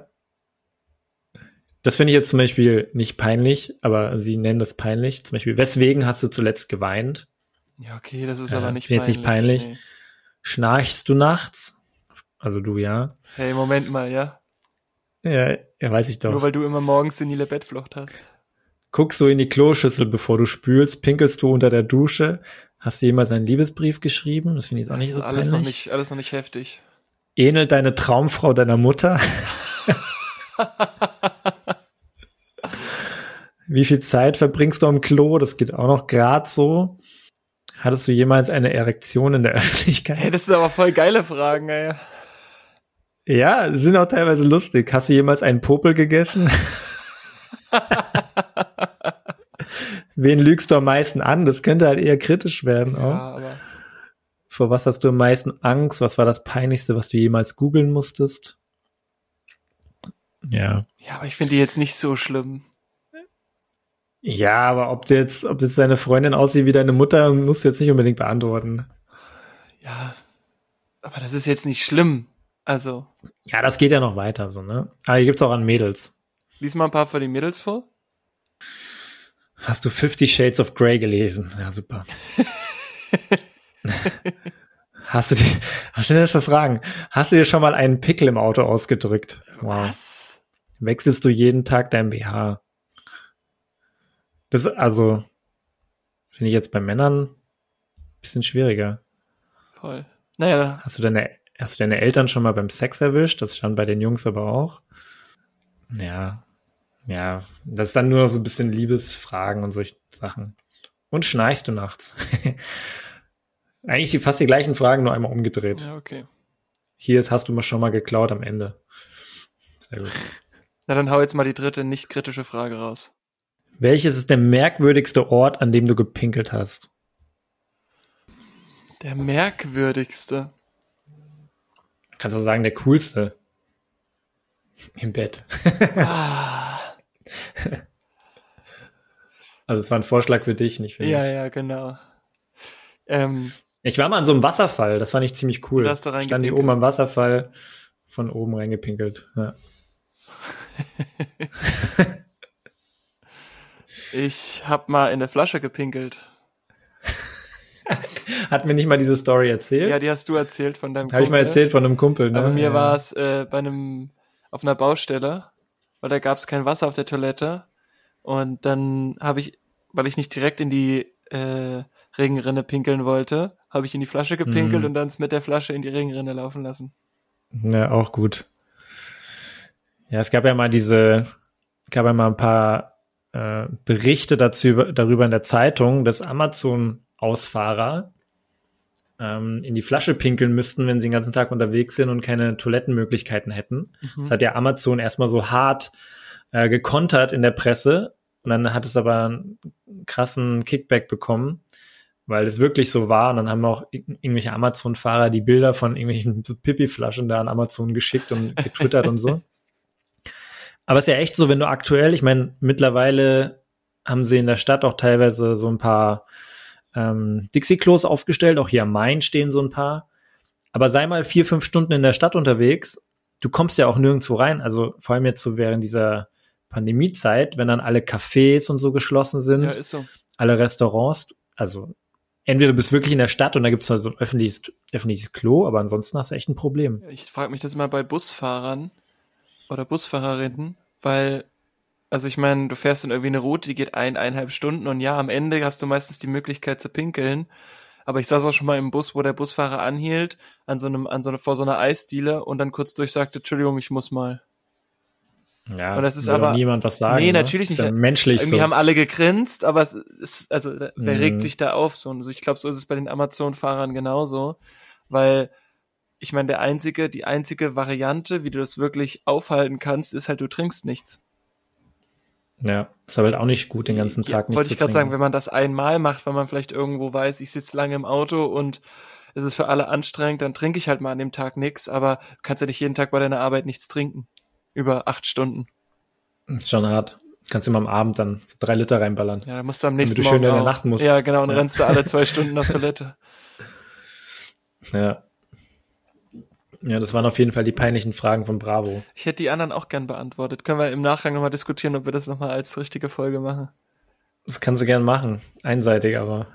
das finde ich jetzt zum Beispiel nicht peinlich, aber sie nennen das peinlich. Zum Beispiel, weswegen hast du zuletzt geweint? Ja, okay, das ist äh, aber nicht peinlich. Jetzt nicht peinlich. Nee. Schnarchst du nachts? Also du ja. Hey, Moment mal, ja. Ja, ja, weiß ich doch. Nur weil du immer morgens senile Bettflucht hast. Guckst du in die Kloschüssel, bevor du spülst? Pinkelst du unter der Dusche? Hast du jemals einen Liebesbrief geschrieben? Das finde ich jetzt auch nicht so alles peinlich. noch nicht, alles noch nicht heftig. Ähnelt deine Traumfrau deiner Mutter? Wie viel Zeit verbringst du am Klo? Das geht auch noch grad so. Hattest du jemals eine Erektion in der Öffentlichkeit? Hey, das sind aber voll geile Fragen, ey. Ja, sind auch teilweise lustig. Hast du jemals einen Popel gegessen? Wen lügst du am meisten an? Das könnte halt eher kritisch werden. Auch. Ja, aber Vor was hast du am meisten Angst? Was war das Peinlichste, was du jemals googeln musstest? Ja. Ja, aber ich finde die jetzt nicht so schlimm. Ja, aber ob du jetzt, ob jetzt deine Freundin aussieht wie deine Mutter, musst du jetzt nicht unbedingt beantworten. Ja, aber das ist jetzt nicht schlimm. Also. Ja, das geht ja noch weiter, so, ne? Aber hier gibt's auch an Mädels. Lies mal ein paar für die Mädels vor. Hast du Fifty Shades of Grey gelesen? Ja, super. Hast du die, was sind das für Fragen? Hast du dir schon mal einen Pickel im Auto ausgedrückt? Wow. Was? Wechselst du jeden Tag dein BH? Das, also, finde ich jetzt bei Männern ein bisschen schwieriger. Voll. Naja. Hast du deine, hast du deine Eltern schon mal beim Sex erwischt? Das stand bei den Jungs aber auch. Ja, ja, das ist dann nur so ein bisschen Liebesfragen und solche Sachen. Und schnarchst du nachts? Eigentlich die, fast die gleichen Fragen, nur einmal umgedreht. Ja, okay. Hier ist, hast du mal schon mal geklaut am Ende. Sehr gut. Na, dann hau jetzt mal die dritte nicht kritische Frage raus. Welches ist der merkwürdigste Ort, an dem du gepinkelt hast? Der merkwürdigste. Kannst du sagen, der coolste. Im Bett. Ah. Also es war ein Vorschlag für dich, nicht für mich. Ja, ja, genau. Ähm, ich war mal an so einem Wasserfall, das fand ich ziemlich cool. Da Stand hier oben am Wasserfall, von oben reingepinkelt. Ja. ich hab mal in der Flasche gepinkelt. Hat mir nicht mal diese Story erzählt? Ja, die hast du erzählt von deinem Kumpel. Habe ich mal erzählt von einem Kumpel, ne? Aber mir ja. war es äh, bei einem auf einer Baustelle weil da gab es kein Wasser auf der Toilette. Und dann habe ich, weil ich nicht direkt in die äh, Regenrinne pinkeln wollte, habe ich in die Flasche gepinkelt mhm. und dann mit der Flasche in die Regenrinne laufen lassen. Ja, auch gut. Ja, es gab ja mal diese, gab ja mal ein paar äh, Berichte dazu, darüber in der Zeitung, dass Amazon-Ausfahrer ähm, in die Flasche pinkeln müssten, wenn sie den ganzen Tag unterwegs sind und keine Toilettenmöglichkeiten hätten. Mhm. Das hat ja Amazon erstmal so hart äh, gekontert in der Presse und dann hat es aber einen krassen Kickback bekommen, weil es wirklich so war. Und dann haben auch irgendwelche Amazon-Fahrer die Bilder von irgendwelchen Pipi-Flaschen da an Amazon geschickt und getwittert und so. Aber es ist ja echt so, wenn du aktuell, ich meine, mittlerweile haben sie in der Stadt auch teilweise so ein paar ähm, Dixie-Klos aufgestellt. Auch hier am Main stehen so ein paar. Aber sei mal vier, fünf Stunden in der Stadt unterwegs. Du kommst ja auch nirgendwo rein. Also vor allem jetzt so während dieser Pandemiezeit, wenn dann alle Cafés und so geschlossen sind, ja, ist so. alle Restaurants. Also entweder du bist wirklich in der Stadt und da gibt es halt so ein öffentliches, öffentliches Klo, aber ansonsten hast du echt ein Problem. Ich frage mich das immer bei Busfahrern oder Busfahrerinnen, weil also ich meine, du fährst dann irgendwie eine Route, die geht ein, eineinhalb Stunden und ja, am Ende hast du meistens die Möglichkeit zu pinkeln. Aber ich saß auch schon mal im Bus, wo der Busfahrer anhielt, an so einem, an so einer, vor so einer Eisdiele und dann kurz durchsagte, Entschuldigung, ich muss mal. Ja, und das ist aber niemand was sagen. Nee, ne? natürlich nicht. Ja menschlich Irgendwie so. haben alle gegrinst, aber es ist, also wer mhm. regt sich da auf so? Und so, ich glaube, so ist es bei den Amazon-Fahrern genauso, weil ich meine, der einzige, die einzige Variante, wie du das wirklich aufhalten kannst, ist halt, du trinkst nichts. Ja, ist aber halt auch nicht gut, den ganzen Tag ja, nichts Wollte ich gerade sagen, wenn man das einmal macht, wenn man vielleicht irgendwo weiß, ich sitze lange im Auto und es ist für alle anstrengend, dann trinke ich halt mal an dem Tag nichts, aber du kannst ja nicht jeden Tag bei deiner Arbeit nichts trinken. Über acht Stunden. Schon hart. Kannst immer am Abend dann so drei Liter reinballern. Ja, dann musst du am nächsten. Damit du schön in der Nacht musst. Ja, genau, und ja. rennst du alle zwei Stunden auf Toilette. Ja. Ja, das waren auf jeden Fall die peinlichen Fragen von Bravo. Ich hätte die anderen auch gern beantwortet. Können wir im Nachgang nochmal diskutieren, ob wir das nochmal als richtige Folge machen? Das kannst du gern machen. Einseitig, aber.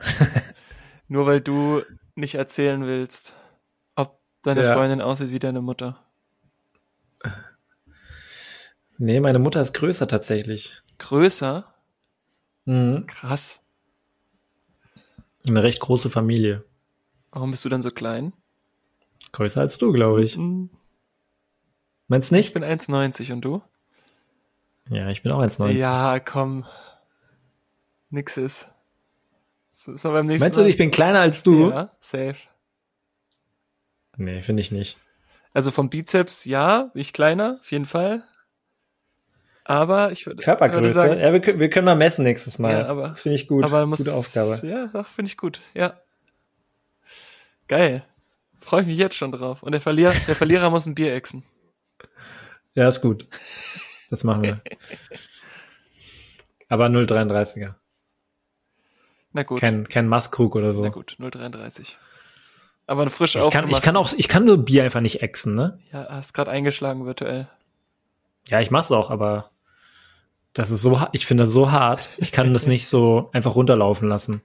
Nur weil du nicht erzählen willst, ob deine ja. Freundin aussieht wie deine Mutter. Nee, meine Mutter ist größer tatsächlich. Größer? Mhm. Krass. Eine recht große Familie. Warum bist du dann so klein? Größer als du, glaube ich. Mhm. Meinst nicht? Ich bin 1,90 und du? Ja, ich bin auch 1,90. Ja, komm. Nix ist. So, so beim nächsten Meinst du, ich bin kleiner als du? Ja, safe. Nee, finde ich nicht. Also vom Bizeps, ja, bin ich kleiner, auf jeden Fall. Aber ich würde Körpergröße. Würde sagen, ja, wir, wir, können mal messen nächstes Mal. Ja, aber finde ich gut. Aber muss, Gute Aufgabe. Ja, finde ich gut. Ja. Geil. Freue ich mich jetzt schon drauf. Und der Verlierer, der Verlierer muss ein Bier exen. Ja, ist gut. Das machen wir. Aber 0,33er. Na gut. Kein, kein Masskrug oder so. Na gut, 0,33. Aber eine frische ich kann, ich kann auch, ich kann nur Bier einfach nicht exen, ne? Ja, hast gerade eingeschlagen virtuell. Ja, ich mach's auch, aber das ist so, ich finde das so hart. Ich kann das nicht so einfach runterlaufen lassen.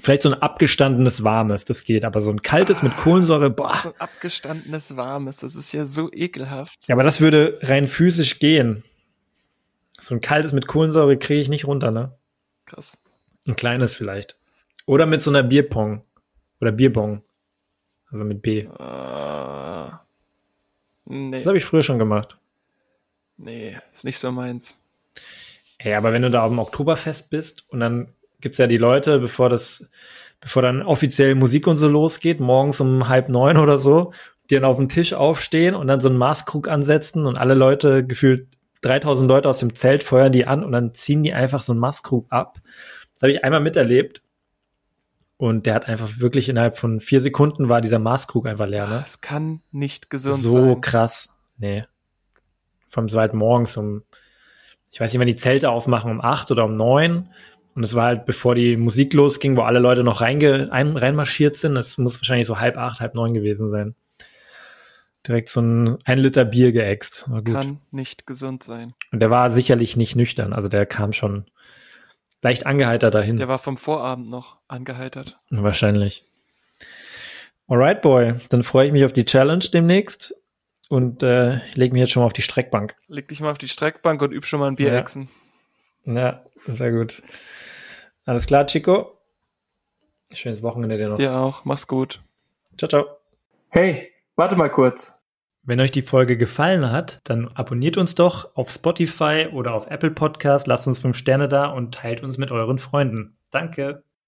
Vielleicht so ein abgestandenes Warmes, das geht, aber so ein kaltes mit Kohlensäure, boah. So ein abgestandenes Warmes, das ist ja so ekelhaft. Ja, aber das würde rein physisch gehen. So ein kaltes mit Kohlensäure kriege ich nicht runter, ne? Krass. Ein kleines vielleicht. Oder mit so einer Bierpong. Oder Bierbong. Also mit B. Uh, nee. Das habe ich früher schon gemacht. Nee, ist nicht so meins. Ey, aber wenn du da auf dem Oktoberfest bist und dann gibt's ja die Leute, bevor das, bevor dann offiziell Musik und so losgeht, morgens um halb neun oder so, die dann auf dem Tisch aufstehen und dann so einen Maßkrug ansetzen und alle Leute, gefühlt 3000 Leute aus dem Zelt feuern die an und dann ziehen die einfach so einen Maßkrug ab. Das habe ich einmal miterlebt. Und der hat einfach wirklich innerhalb von vier Sekunden war dieser Maßkrug einfach leer. Ne? Das kann nicht gesund so sein. So krass. Nee. Vom halt morgens um, ich weiß nicht, wenn die Zelte aufmachen, um acht oder um neun. Und es war halt, bevor die Musik losging, wo alle Leute noch reinge, ein, reinmarschiert sind. Das muss wahrscheinlich so halb acht, halb neun gewesen sein. Direkt so ein, ein Liter Bier geäxt. Kann nicht gesund sein. Und der war sicherlich nicht nüchtern. Also der kam schon leicht angeheitert dahin. Der war vom Vorabend noch angeheitert. Wahrscheinlich. Alright, Boy. Dann freue ich mich auf die Challenge demnächst und äh, lege mich jetzt schon mal auf die Streckbank. Leg dich mal auf die Streckbank und üb schon mal ein Bier exen. Ja. ja, sehr gut. Alles klar, Chico. Schönes Wochenende dir noch. Dir auch. Mach's gut. Ciao, ciao. Hey, warte mal kurz. Wenn euch die Folge gefallen hat, dann abonniert uns doch auf Spotify oder auf Apple Podcast, lasst uns fünf Sterne da und teilt uns mit euren Freunden. Danke.